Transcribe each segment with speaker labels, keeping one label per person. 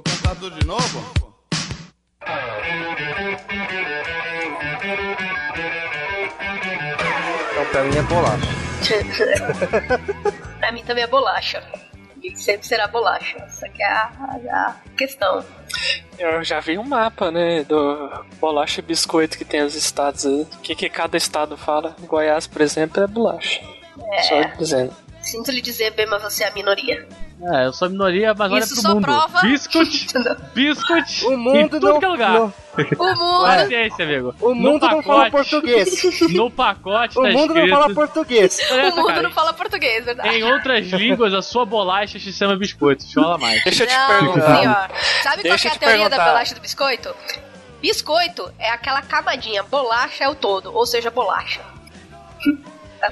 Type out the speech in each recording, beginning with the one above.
Speaker 1: Vou cantar tudo de novo?
Speaker 2: Então, pra mim é bolacha.
Speaker 3: pra mim também é bolacha. E sempre será bolacha. Essa que é a, a questão.
Speaker 4: Eu já vi um mapa, né, do bolacha e biscoito que tem os estados aí. O que, que cada estado fala? Goiás, por exemplo, é bolacha.
Speaker 3: É.
Speaker 4: Só dizendo.
Speaker 3: Sinto lhe dizer, bem, mas você é a minoria.
Speaker 5: É, eu sou minoria, mas olha
Speaker 3: Isso
Speaker 5: pro
Speaker 3: só
Speaker 5: mundo.
Speaker 3: prova-
Speaker 5: Biscuit, biscuit,
Speaker 2: O
Speaker 5: em
Speaker 2: mundo
Speaker 5: tudo
Speaker 2: não,
Speaker 5: que é lugar.
Speaker 2: não-
Speaker 3: O mundo.
Speaker 5: Paciência, amigo.
Speaker 2: o mundo não fala
Speaker 5: pacote-
Speaker 2: português.
Speaker 5: No pacote
Speaker 2: O
Speaker 5: tá
Speaker 2: mundo não
Speaker 5: escrito...
Speaker 2: fala português.
Speaker 5: Olha
Speaker 3: O
Speaker 5: essa,
Speaker 3: mundo
Speaker 5: cara.
Speaker 3: não fala português, verdade?
Speaker 5: Em outras línguas, a sua bolacha se chama biscoito. Chola mais.
Speaker 4: Deixa eu te
Speaker 3: Não,
Speaker 4: perguntar.
Speaker 3: senhor. Sabe
Speaker 4: Deixa
Speaker 3: qual é a
Speaker 4: te
Speaker 3: teoria da
Speaker 4: perguntar.
Speaker 3: bolacha do biscoito? Biscoito é aquela camadinha, bolacha é o todo, ou seja, bolacha.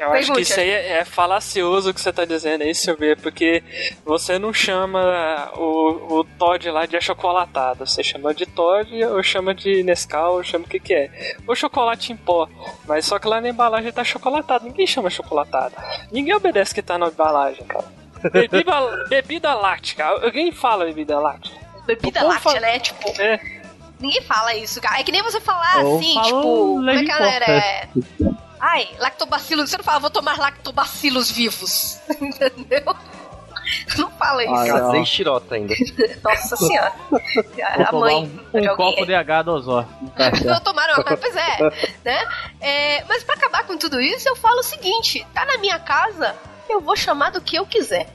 Speaker 4: Eu acho que isso aí é, é falacioso o que você tá dizendo aí, Silvia, porque você não chama o, o Todd lá de achocolatado. Você chama de Todd, ou chama de Nescau, ou chama o que que é. Ou chocolate em pó. Mas só que lá na embalagem tá chocolatado. Ninguém chama chocolatado. Ninguém obedece que tá na embalagem, cara. Bebida, bebida láctea. Alguém fala bebida láctea?
Speaker 3: Bebida
Speaker 4: O povo
Speaker 3: láctea,
Speaker 4: fala-
Speaker 3: né? Tipo,
Speaker 4: É.
Speaker 3: ninguém fala isso, cara. É que nem você falar
Speaker 5: Ou
Speaker 3: assim, tipo, como é que
Speaker 5: em
Speaker 3: ela
Speaker 5: pó.
Speaker 3: era? É... Ai, lactobacilos. Você não fala, vou tomar lactobacilos vivos. Entendeu? Não fala isso.
Speaker 5: Ah.
Speaker 2: Casei xirota ainda.
Speaker 3: Nossa senhora. A mãe
Speaker 5: um, um copo de H dosó. Tá
Speaker 3: Não
Speaker 5: certo.
Speaker 3: tomaram uma pois é, né? É, mas pra acabar com tudo isso, eu falo o seguinte: tá na minha casa, eu vou chamar do que eu quiser.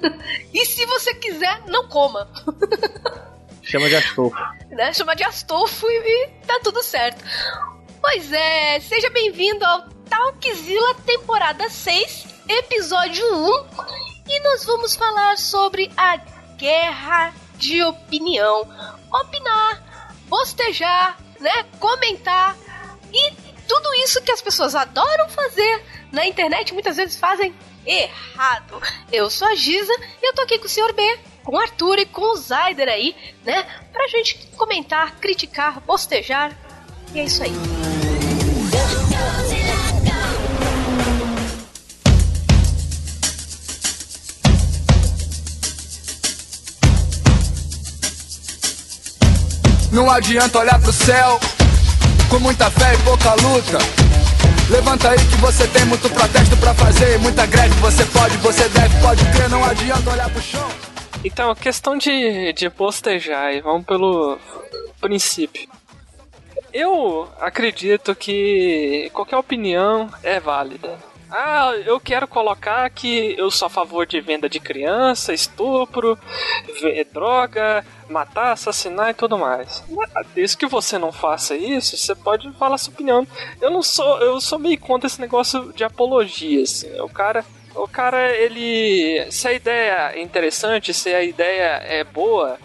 Speaker 3: e se você quiser, não coma.
Speaker 5: Chama de Astolfo.
Speaker 3: né? Chama de Astolfo e, e tá tudo certo. Pois é, seja bem-vindo ao Talkzilla temporada 6, episódio 1. E nós vamos falar sobre a guerra de opinião. Opinar, bostejar, né? Comentar e tudo isso que as pessoas adoram fazer na internet, muitas vezes fazem errado. Eu sou a Giza e eu tô aqui com o Sr. B, com o Arthur e com o Zaider aí, né? Pra gente comentar, criticar, bostejar. E é isso aí.
Speaker 1: Não adianta olhar pro céu com muita fé e pouca luta. Levanta aí que você tem muito protesto pra fazer, muita greve. Você pode, você deve, pode crer. Não adianta olhar pro chão.
Speaker 4: Então, questão de, de postejar, e vamos pelo princípio. Eu acredito que qualquer opinião é válida. Ah, eu quero colocar que eu sou a favor de venda de criança, estupro, droga, matar, assassinar e tudo mais. Desde que você não faça isso, você pode falar sua opinião. Eu não sou, eu sou meio contra esse negócio de apologia, assim. O cara o cara, ele. Se a ideia é interessante, se a ideia é boa,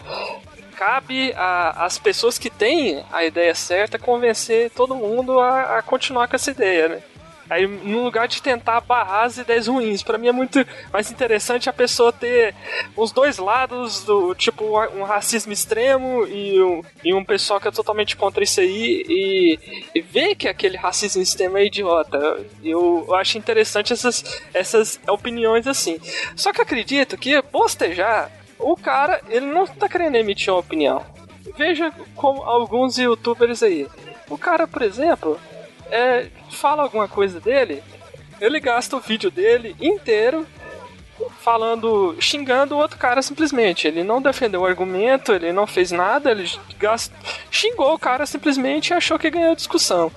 Speaker 4: cabe às pessoas que têm a ideia certa convencer todo mundo a, a continuar com essa ideia, né? Aí, no lugar de tentar barrar as ideias ruins, pra mim é muito mais interessante a pessoa ter os dois lados do tipo um racismo extremo e um, e um pessoal que é totalmente contra isso aí e, e ver que aquele racismo extremo é idiota. Eu, eu acho interessante essas, essas opiniões assim. Só que acredito que postejar, o cara ele não tá querendo emitir uma opinião. Veja como alguns youtubers aí. O cara, por exemplo, é, fala alguma coisa dele, ele gasta o vídeo dele inteiro falando, xingando o outro cara simplesmente. Ele não defendeu o argumento, ele não fez nada, ele gast... xingou o cara simplesmente e achou que ganhou a discussão.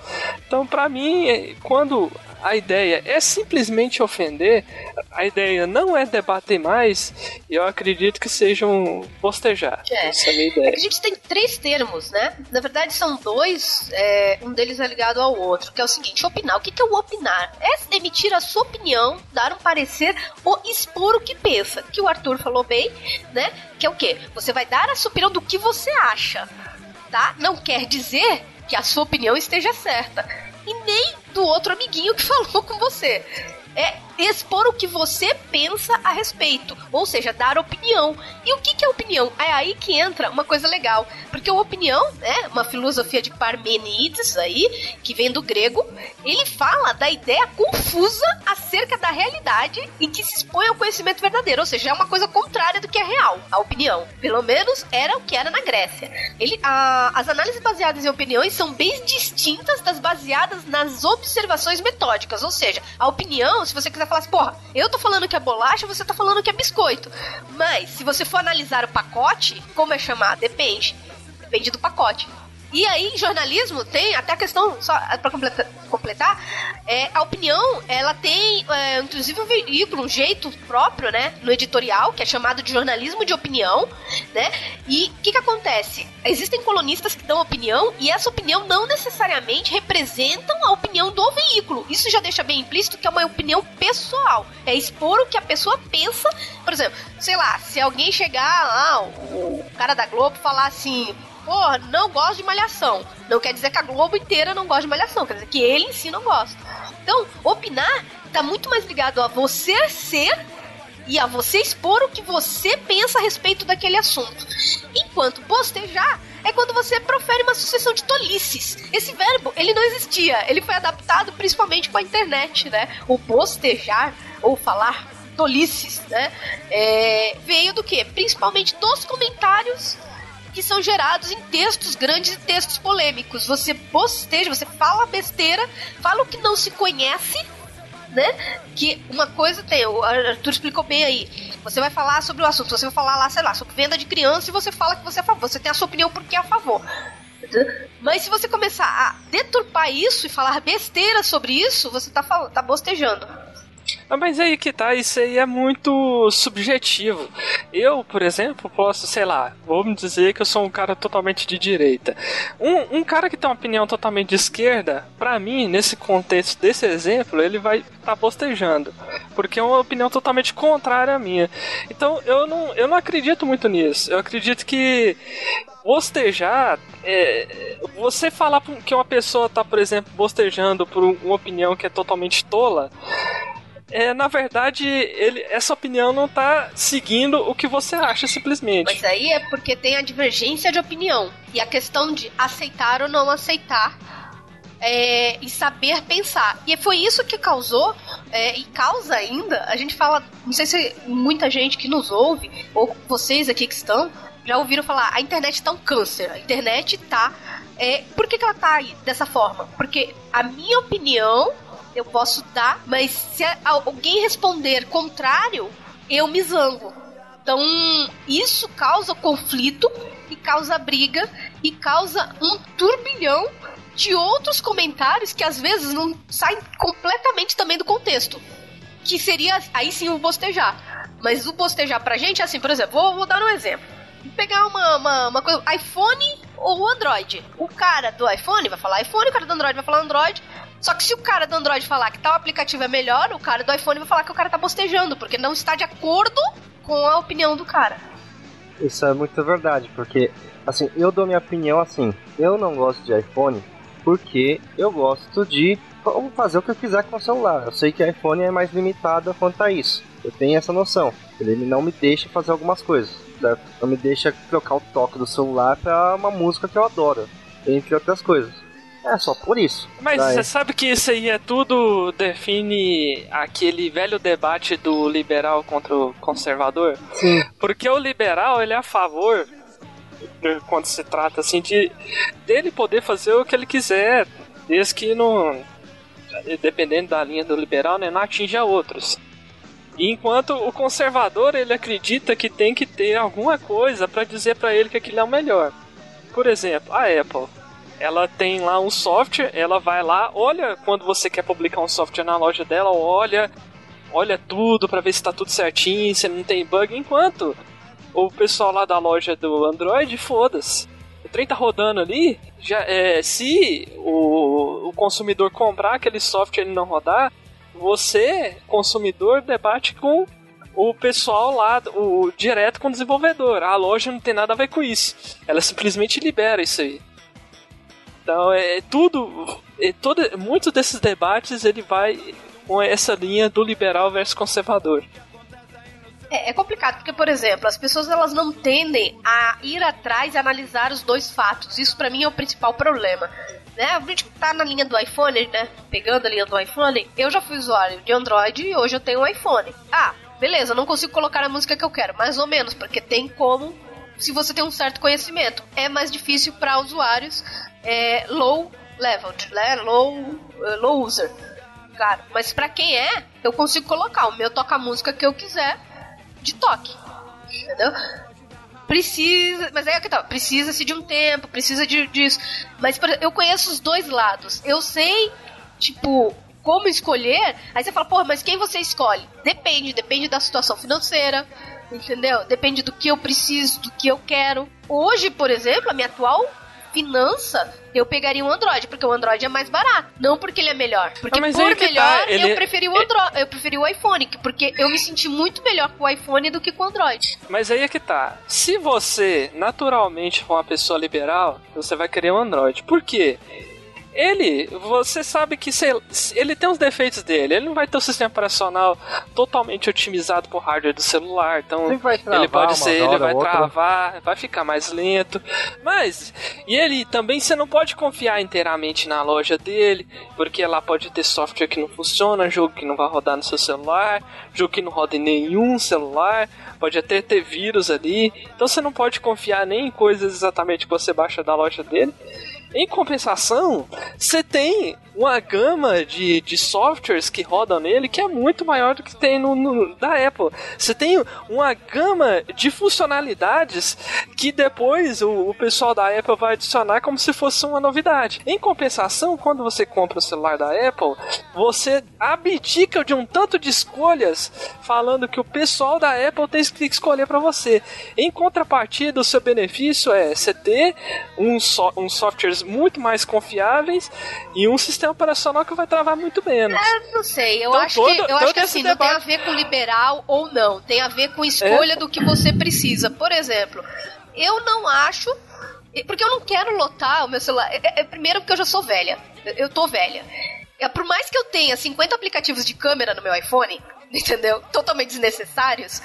Speaker 4: Então, pra mim, é- quando a ideia é simplesmente ofender, a ideia não é debater mais, eu acredito que seja um postejar.
Speaker 3: É.
Speaker 4: Essa é a minha
Speaker 3: É
Speaker 4: ideia.
Speaker 3: que a gente tem três termos, né? Na verdade, são dois, é, um deles é ligado ao outro, que é o seguinte: opinar. O que que é o opinar? É emitir a sua opinião, dar um parecer ou expor o que pensa. Que o Arthur falou bem, né? Que é o quê? Você vai dar a sua opinião do que você acha, tá? Não quer dizer que a sua opinião esteja certa. E nem do outro amiguinho que falou com você. É expor o que você pensa a respeito, ou seja, dar opinião. E o que, que é opinião? É aí que entra uma coisa legal, porque a opinião, né, uma filosofia de Parmenides aí, que vem do grego, ele fala da ideia confusa acerca da realidade em que se expõe ao conhecimento verdadeiro, ou seja, é uma coisa contrária do que é real, a opinião. Pelo menos era o que era na Grécia. Ele, a, as análises baseadas em opiniões são bem distintas das baseadas nas observações metódicas, ou seja, a opinião, se você quiser falar assim, porra, eu tô falando que é bolacha, você tá falando que é biscoito. Mas, se você for analisar o pacote, como é chamado? Depende. Depende do pacote. E aí, jornalismo tem até a questão, só para completar, completar é, a opinião, ela tem, é, inclusive, um veículo, um jeito próprio, né, no editorial, que é chamado de jornalismo de opinião, né? E o que, que acontece? Existem colunistas que dão opinião e essa opinião não necessariamente representam a opinião do veículo. Isso já deixa bem implícito que é uma opinião pessoal. É expor o que a pessoa pensa. Por exemplo, sei lá, se alguém chegar lá, o cara da Globo falar assim não gosto de malhação. Não quer dizer que a Globo inteira não gosta de malhação, quer dizer que ele em si não gosta. Então, opinar tá muito mais ligado a você ser e a você expor o que você pensa a respeito daquele assunto. Enquanto bostejar é quando você profere uma sucessão de tolices. Esse verbo, ele não existia. Ele foi adaptado principalmente com a internet, né? O bostejar, ou falar tolices, né? É, veio do que? Principalmente dos comentários que são gerados em textos grandes e textos polêmicos. Você bosteja, você fala besteira, fala o que não se conhece, né? Que uma coisa tem, o Arthur explicou bem aí. Você vai falar sobre o assunto, você vai falar lá, sei lá, sobre venda de criança e você fala que você é a favor. Você tem a sua opinião porque é a favor. Mas se você começar a deturpar isso e falar besteira sobre isso, você tá, tá bostejando.
Speaker 4: Ah, mas aí que tá, isso aí é muito subjetivo. Eu, por exemplo, posso, sei lá, vou me dizer que eu sou um cara totalmente de direita. Um, um cara que tem uma opinião totalmente de esquerda, para mim, nesse contexto desse exemplo, ele vai estar tá bostejando. Porque é uma opinião totalmente contrária à minha. Então eu não, eu não acredito muito nisso. Eu acredito que bostejar, é, você falar que uma pessoa tá, por exemplo, bostejando por uma opinião que é totalmente tola, é, na verdade, ele, essa opinião não tá seguindo o que você acha, simplesmente.
Speaker 3: Mas aí é porque tem a divergência de opinião. E a questão de aceitar ou não aceitar é, e saber pensar. E foi isso que causou, é, e causa ainda, a gente fala, não sei se muita gente que nos ouve, ou vocês aqui que estão, já ouviram falar, a internet tá um câncer, a internet tá. É, por que, que ela tá aí dessa forma? Porque a minha opinião eu posso dar, mas se alguém responder contrário, eu me zango. Então, isso causa conflito e causa briga e causa um turbilhão de outros comentários que às vezes não saem completamente também do contexto. Que seria aí sim o bostejar. Mas o bostejar pra gente é assim, por exemplo, vou, vou dar um exemplo. Vou pegar uma, uma, uma coisa, iPhone ou Android. O cara do iPhone vai falar iPhone, o cara do Android vai falar Android. Só que se o cara do Android falar que tal aplicativo é melhor, o cara do iPhone vai falar que o cara tá bostejando, porque não está de acordo com a opinião do cara.
Speaker 2: Isso é muito verdade, porque assim, eu dou minha opinião assim, eu não gosto de iPhone porque eu gosto de fazer o que eu quiser com o celular. Eu sei que o iPhone é mais limitado quanto a isso. Eu tenho essa noção. Ele não me deixa fazer algumas coisas. Certo? Não me deixa trocar o toque do celular para uma música que eu adoro, entre outras coisas. É só por isso.
Speaker 4: Mas você sabe que isso aí é tudo define aquele velho debate do liberal contra o conservador?
Speaker 2: Sim.
Speaker 4: Porque o liberal, ele é a favor quando se trata assim de dele poder fazer o que ele quiser, desde que não dependendo da linha do liberal, né, não atinja outros. Enquanto o conservador, ele acredita que tem que ter alguma coisa para dizer para ele que aquilo é o melhor. Por exemplo, a Apple ela tem lá um software, ela vai lá, olha quando você quer publicar um software na loja dela, olha, olha tudo para ver se tá tudo certinho, se não tem bug, enquanto o pessoal lá da loja do Android, foda-se. O trem tá rodando ali, já, é, se o, o consumidor comprar aquele software e não rodar, você, consumidor, debate com o pessoal lá, o direto com o desenvolvedor. A loja não tem nada a ver com isso. Ela simplesmente libera isso aí. Então é tudo, é todo, muitos desses debates ele vai com essa linha do liberal versus conservador.
Speaker 3: É, é, complicado, porque, por exemplo, as pessoas elas não tendem a ir atrás e analisar os dois fatos. Isso para mim é o principal problema. Né? A gente tá na linha do iPhone, né? Pegando a linha do iPhone, eu já fui usuário de Android e hoje eu tenho um iPhone. Ah, beleza, não consigo colocar a música que eu quero, mais ou menos, porque tem como se você tem um certo conhecimento. É mais difícil para usuários é, low level, né? Low, uh, low user. Claro, mas para quem é, eu consigo colocar. O meu toca a música que eu quiser de toque. Entendeu? Precisa. Mas é que tá. Precisa-se de um tempo, precisa de, disso. Mas eu conheço os dois lados. Eu sei, tipo, como escolher. Aí você fala, pô, mas quem você escolhe? Depende, depende da situação financeira. Entendeu? Depende do que eu preciso, do que eu quero. Hoje, por exemplo, a minha atual finança, eu pegaria um Android, porque o Android é mais barato. Não porque ele é melhor. Porque ah, por tá, melhor, tá, ele... eu preferi o Android, eu preferi o iPhone, porque eu me senti muito melhor com o iPhone do que com o Android.
Speaker 4: Mas aí é que tá. Se você naturalmente for uma pessoa liberal, você vai querer um Android. Por quê? Ele, você sabe que sei, ele tem os defeitos dele. Ele não vai ter o um sistema operacional totalmente otimizado por hardware do celular. Então, ele pode ser, ele vai outra. travar, vai ficar mais lento. Mas, e ele também você não pode confiar inteiramente na loja dele, porque lá pode ter software que não funciona, jogo que não vai rodar no seu celular, jogo que não roda em nenhum celular, pode até ter vírus ali. Então você não pode confiar nem em coisas exatamente que você baixa da loja dele. Em compensação, você tem uma gama de, de softwares que rodam nele que é muito maior do que tem no, no da Apple. Você tem uma gama de funcionalidades que depois o, o, pessoal da Apple vai adicionar como se fosse uma novidade. Em compensação, quando você compra o celular da Apple, você abdica de um tanto de escolhas falando que o pessoal da Apple tem que escolher para você. Em contrapartida, o seu benefício é você ter um, so, um software muito mais confiáveis e um sistema operacional que vai travar muito menos.
Speaker 3: É, não sei, eu então, acho todo, que, eu acho que assim, debate... não tem a ver com liberal ou não, tem a ver com escolha é? do que você precisa. Por exemplo, eu não acho porque eu não quero lotar o meu celular. É, é, primeiro porque eu já sou velha. Eu tô velha. É, por mais que eu tenha 50 aplicativos de câmera no meu iPhone, entendeu? Totalmente desnecessários,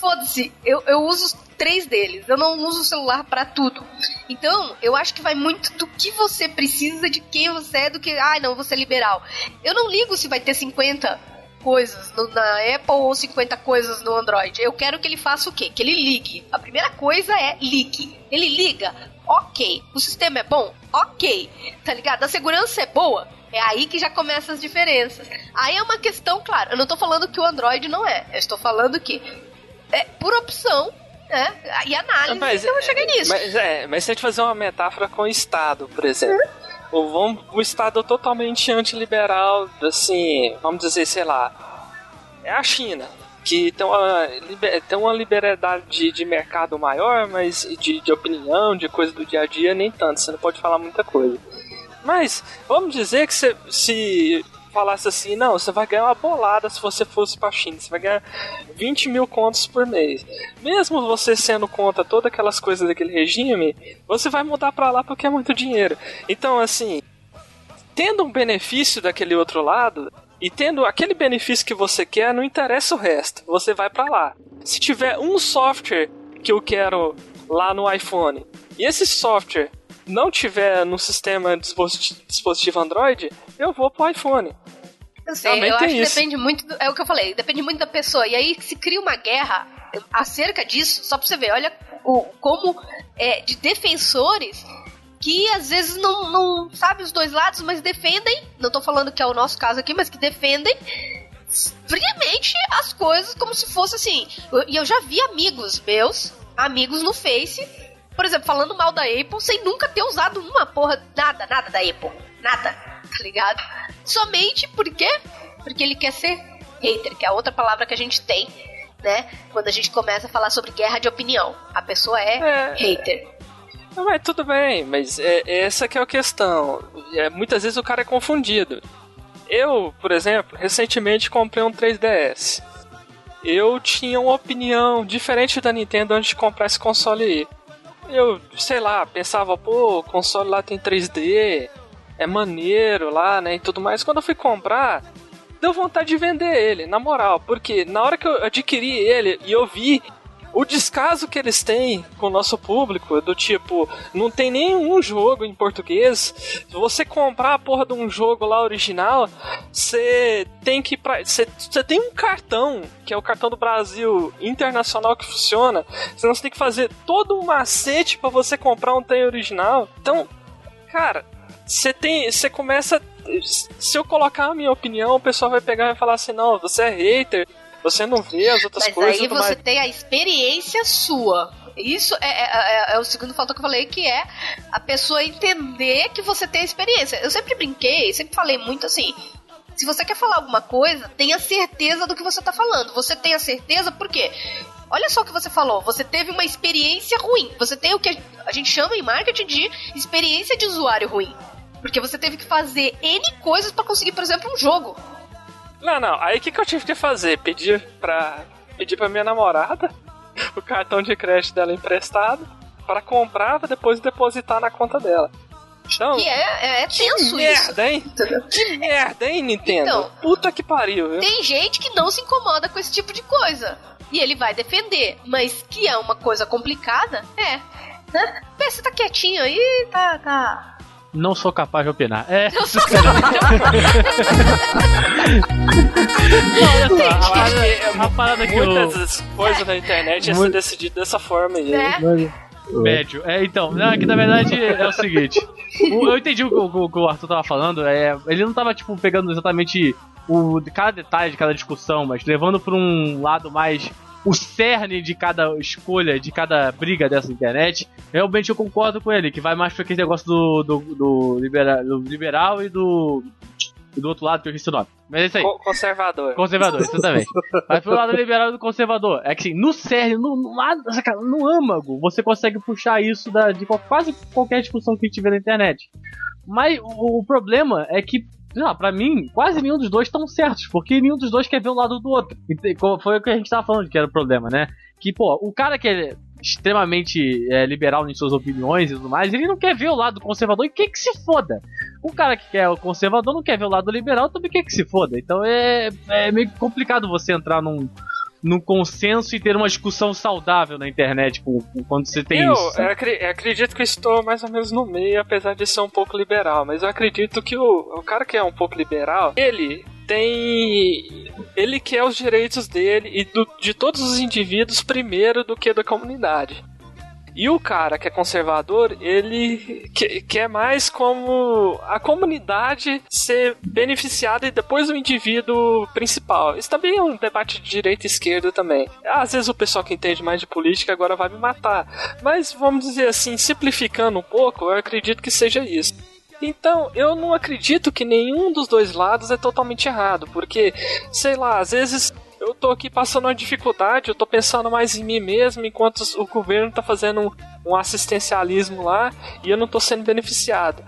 Speaker 3: foda-se, eu, eu uso três deles. Eu não uso o celular para tudo. Então, eu acho que vai muito do que você precisa, de quem você é, do que, ah, não, você é liberal. Eu não ligo se vai ter 50 coisas no, na Apple ou 50 coisas no Android. Eu quero que ele faça o quê? Que ele ligue. A primeira coisa é ligue. Ele liga, ok. O sistema é bom? Ok. Tá ligado? A segurança é boa? É aí que já começam as diferenças. Aí é uma questão, claro, eu não tô falando que o Android não é. Eu estou falando que é, por opção, né? E análise, mas, então eu cheguei nisso.
Speaker 4: Mas, é, mas se a gente fazer uma metáfora com o Estado, por exemplo. Uhum. O, o Estado totalmente antiliberal, assim, vamos dizer, sei lá, é a China que tem uma, tem uma liberdade de, de mercado maior, mas de, de opinião, de coisa do dia a dia, nem tanto. Você não pode falar muita coisa. Mas vamos dizer que se, se falasse assim, não, você vai ganhar uma bolada se você fosse pra China, você vai ganhar 20 mil contos por mês. Mesmo você sendo contra todas aquelas coisas daquele regime, você vai mudar pra lá porque é muito dinheiro. Então, assim, tendo um benefício daquele outro lado, e tendo aquele benefício que você quer, não interessa o resto, você vai para lá. Se tiver um software que eu quero lá no iPhone, e esse software não tiver no sistema dispositivo Android, eu vou pro iPhone.
Speaker 3: Eu sei, Também eu acho isso. que depende muito. Do, é o que eu falei, depende muito da pessoa. E aí se cria uma guerra acerca disso, só pra você ver, olha o, como é, de defensores que às vezes não, não sabe os dois lados, mas defendem. Não tô falando que é o nosso caso aqui, mas que defendem friamente as coisas como se fosse assim. E eu, eu já vi amigos meus, amigos no Face, por exemplo, falando mal da Apple sem nunca ter usado uma porra, nada, nada da Apple. Nada, tá ligado? Somente por quê? Porque ele quer ser hater, que é a outra palavra que a gente tem, né? Quando a gente começa a falar sobre guerra de opinião. A pessoa é, é. hater.
Speaker 4: Mas tudo bem, mas é, essa que é a questão. É, muitas vezes o cara é confundido. Eu, por exemplo, recentemente comprei um 3DS. Eu tinha uma opinião diferente da Nintendo antes de comprar esse console aí eu, sei lá, pensava, pô, o console lá tem 3D, é maneiro lá, né, e tudo mais. Quando eu fui comprar, deu vontade de vender ele, na moral. Porque na hora que eu adquiri ele e eu vi o descaso que eles têm com o nosso público, do tipo, não tem nenhum jogo em português. Você comprar a porra de um jogo lá original, você tem que. Você tem um cartão, que é o cartão do Brasil internacional que funciona. Senão você tem que fazer todo um macete para você comprar um trem original. Então, cara, você tem. Você começa. Se eu colocar a minha opinião, o pessoal vai pegar e vai falar assim: não, você é hater você não vê as outras
Speaker 3: Mas
Speaker 4: coisas.
Speaker 3: Mas aí você mais... tem a experiência sua. Isso é, é, é, é, o segundo fator que eu falei, que é a pessoa entender que você tem a experiência. Eu sempre brinquei, sempre falei muito assim. Se você quer falar alguma coisa, tenha certeza do que você tá falando. Você tem a certeza por quê? Olha só o que você falou. Você teve uma experiência ruim. Você tem o que a gente chama em marketing de experiência de usuário ruim. Porque você teve que fazer N coisas para conseguir, por exemplo, um jogo.
Speaker 4: Não, não. Aí o que, que eu tive que fazer? Pedir pra, pedir pra minha namorada o cartão de crédito dela emprestado para comprar pra depois depositar na conta dela.
Speaker 3: Então, que é, é, é tenso
Speaker 4: que merda, hein? Que merda, hein, Nintendo? Então, Puta que pariu. Viu?
Speaker 3: Tem gente que não se incomoda com esse tipo de coisa. E ele vai defender. Mas que é uma coisa complicada, é. Né? Você tá quietinho aí, tá, tá
Speaker 5: não sou capaz de opinar. É. Não sou
Speaker 4: olha só, a parada, a parada que Muitas eu... coisas na internet é ser decidido dessa forma aí. É.
Speaker 5: Médio. É, então, não, é que na verdade é o seguinte. eu entendi o que o, o, Arthur tava falando. É, ele não tava, tipo, pegando exatamente o, cada detalhe de cada discussão, mas levando pra um lado mais o cerne de cada escolha, de cada briga dessa internet, realmente eu concordo com ele, que vai mais pra aquele negócio do, do, do, libera, do liberal e do. Do outro lado, que eu esqueci o nome. Mas é isso aí.
Speaker 4: Conservador.
Speaker 5: Conservador, exatamente. Mas pro lado liberal e do conservador. É que assim, no cerne, no, no, no âmago, você consegue puxar isso da, de quase qualquer discussão que tiver na internet. Mas o, o problema é que não, pra mim, quase nenhum dos dois estão certos, porque nenhum dos dois quer ver o lado do outro. Foi o que a gente tava falando que era o problema, né? Que, pô, o cara que é extremamente é, liberal em suas opiniões e tudo mais, ele não quer ver o lado conservador e quer que se foda. O cara que quer o conservador não quer ver o lado liberal, também quer que se foda. Então é, é meio complicado você entrar num, num consenso e ter uma discussão saudável na internet tipo, quando você tem
Speaker 4: eu,
Speaker 5: isso.
Speaker 4: Eu acredito que estou mais ou menos no meio, apesar de ser um pouco liberal, mas eu acredito que o, o cara que é um pouco liberal, ele tem. Ele quer os direitos dele e do, de todos os indivíduos primeiro do que da comunidade. E o cara que é conservador, ele quer mais como a comunidade ser beneficiada e depois o indivíduo principal. Isso também é um debate de direita e esquerda também. Às vezes o pessoal que entende mais de política agora vai me matar. Mas vamos dizer assim, simplificando um pouco, eu acredito que seja isso. Então, eu não acredito que nenhum dos dois lados é totalmente errado, porque, sei lá, às vezes eu tô aqui passando uma dificuldade, eu tô pensando mais em mim mesmo, enquanto o governo tá fazendo um, assistencialismo lá e eu não tô sendo beneficiado.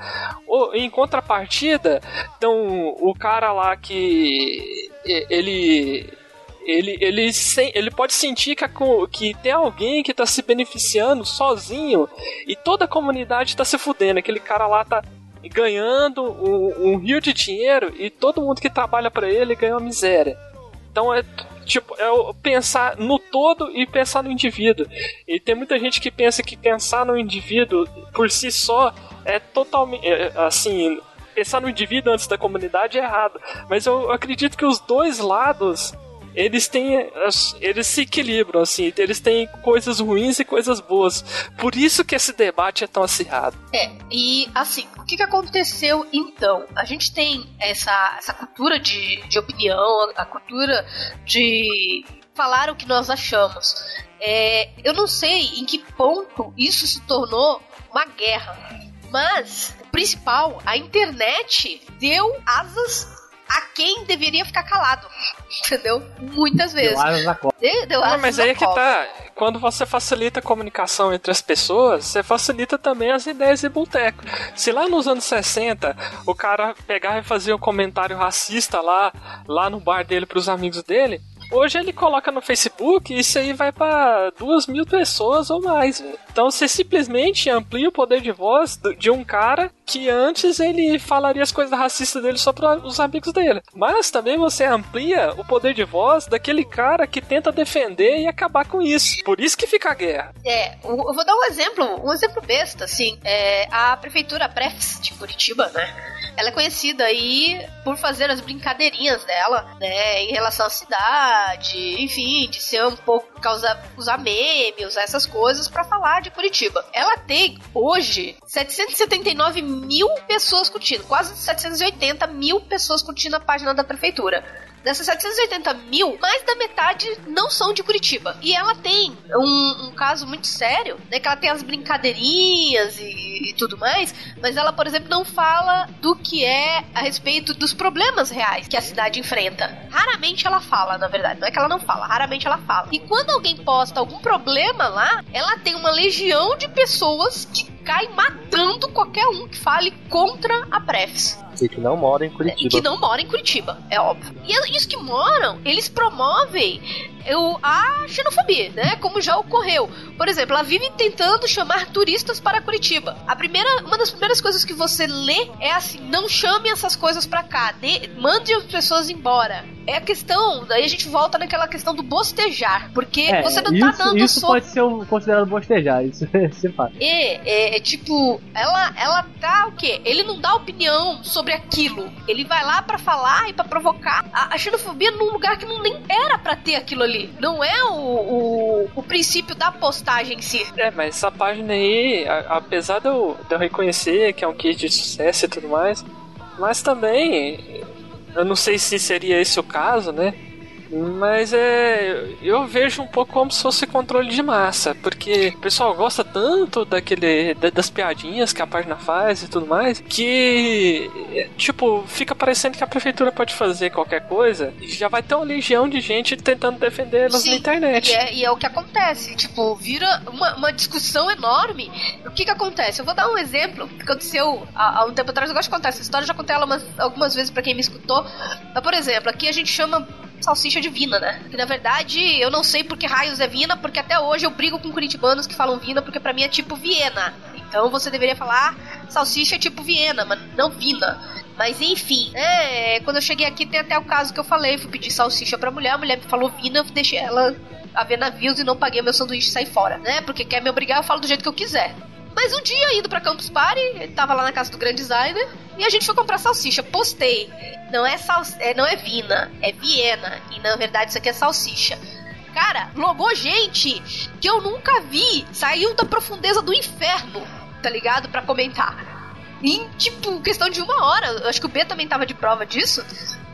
Speaker 4: Ou, em contrapartida, então o cara lá que ele ele, ele, ele pode sentir que, que tem alguém que tá se beneficiando sozinho e toda a comunidade tá se fudendo. Aquele cara lá tá ganhando um, um rio de dinheiro e todo mundo que trabalha para ele ganha uma miséria. Então é tipo, é pensar no todo e pensar no indivíduo. E tem muita gente que pensa que pensar no indivíduo por si só é totalmente é, assim, pensar no indivíduo antes da comunidade é errado. Mas eu acredito que os dois lados eles têm. Eles se equilibram, assim, eles têm coisas ruins e coisas boas. Por isso que esse debate é tão acirrado.
Speaker 3: É, e assim, o que, que aconteceu então? A gente tem essa, essa cultura de, de opinião, a cultura de falar o que nós achamos. É, eu não sei em que ponto isso se tornou uma guerra. Mas, principal, a internet deu asas a quem deveria ficar calado. Entendeu? Muitas vezes.
Speaker 4: Deu, deu Não, mas aí é que tá. Quando você facilita a comunicação entre as pessoas, você facilita também as ideias de boteco. Se lá nos anos 60 o cara pegava e fazia um comentário racista lá, lá no bar dele pros amigos dele, Hoje ele coloca no Facebook e isso aí vai para duas mil pessoas ou mais. Então você simplesmente amplia o poder de voz de um cara que antes ele falaria as coisas racistas dele só para os amigos dele. Mas também você amplia o poder de voz daquele cara que tenta defender e acabar com isso. Por isso que fica a guerra.
Speaker 3: É, eu vou dar um exemplo, um exemplo besta, assim. É, a prefeitura Prefs de Curitiba, né? Ela é conhecida aí por fazer as brincadeirinhas dela, né, em relação à cidade, enfim, de ser um pouco causar usar memes, usar essas coisas para falar de Curitiba. Ela tem hoje 779 mil pessoas curtindo, quase 780 mil pessoas curtindo a página da prefeitura. Dessas 780 mil, mais da metade não são de Curitiba. E ela tem um, um caso muito sério, né? Que ela tem as brincadeirinhas e, e, tudo mais, mas ela, por exemplo, não fala do que é a respeito dos problemas reais que a cidade enfrenta. Raramente ela fala, na verdade. Não é que ela não fala, raramente ela fala. E quando alguém posta algum problema lá, ela tem uma legião de pessoas que cai matando qualquer um que fale contra a Prefs.
Speaker 2: E que não mora em Curitiba.
Speaker 3: E que não mora em Curitiba, é óbvio. E os que moram, eles promovem eu, a xenofobia, né? Como já ocorreu. Por exemplo, ela vive tentando chamar turistas para Curitiba. A primeira, uma das primeiras coisas que você lê é assim: não chame essas coisas para cá, de, mande as pessoas embora. É a questão, daí a gente volta naquela questão do bostejar, porque é, você não tá
Speaker 5: isso,
Speaker 3: tá dando
Speaker 5: isso
Speaker 3: só...
Speaker 5: pode ser considerado bostejar, isso é fato.
Speaker 3: É, é, é, tipo, ela, ela tá o quê? Ele não dá opinião sobre aquilo. Ele vai lá para falar e para provocar a, a xenofobia num lugar que não nem era para ter aquilo ali ali. Não é o, o, o, princípio da postagem em si.
Speaker 4: É, mas essa página aí, a, apesar de eu, de eu reconhecer que é um kit de sucesso e tudo mais, mas também, eu não sei se seria esse o caso, né? Mas é. Eu vejo um pouco como se fosse controle de massa. Porque o pessoal gosta tanto daquele. das piadinhas que a página faz e tudo mais. Que. Tipo, fica parecendo que a prefeitura pode fazer qualquer coisa. E já vai ter uma legião de gente tentando defender elas Sim, na internet.
Speaker 3: E é, e é, o que acontece. Tipo, vira uma, uma discussão enorme. O que que acontece? Eu vou dar um exemplo que aconteceu há, há um tempo atrás. Eu gosto de contar essa história, já contei ela umas, algumas vezes para quem me escutou. Mas, por exemplo, aqui a gente chama salsicha de Vina, né? Que na verdade eu não sei por que raios é Vina, porque até hoje eu brigo com curitibanos que falam Vina, porque para mim é tipo Viena. Então você deveria falar salsicha tipo Viena, mas não Vina. Mas enfim, é, quando eu cheguei aqui tem até o caso que eu falei, fui pedir salsicha pra mulher, a mulher me falou Vina, eu deixei ela a ver navios e não paguei meu sanduíche e saí fora, né? Porque quer me obrigar, eu falo do jeito que eu quiser. Mas um dia, indo pra Campus Party, tava lá na casa do grande designer, e a gente foi comprar salsicha. Postei. Não é, sal, é, não é Vina, é Viena. E na verdade isso aqui é salsicha. Cara, logou gente que eu nunca vi. Saiu da profundeza do inferno, tá ligado? Pra comentar. Em, tipo, questão de uma hora. Acho que o B também tava de prova disso.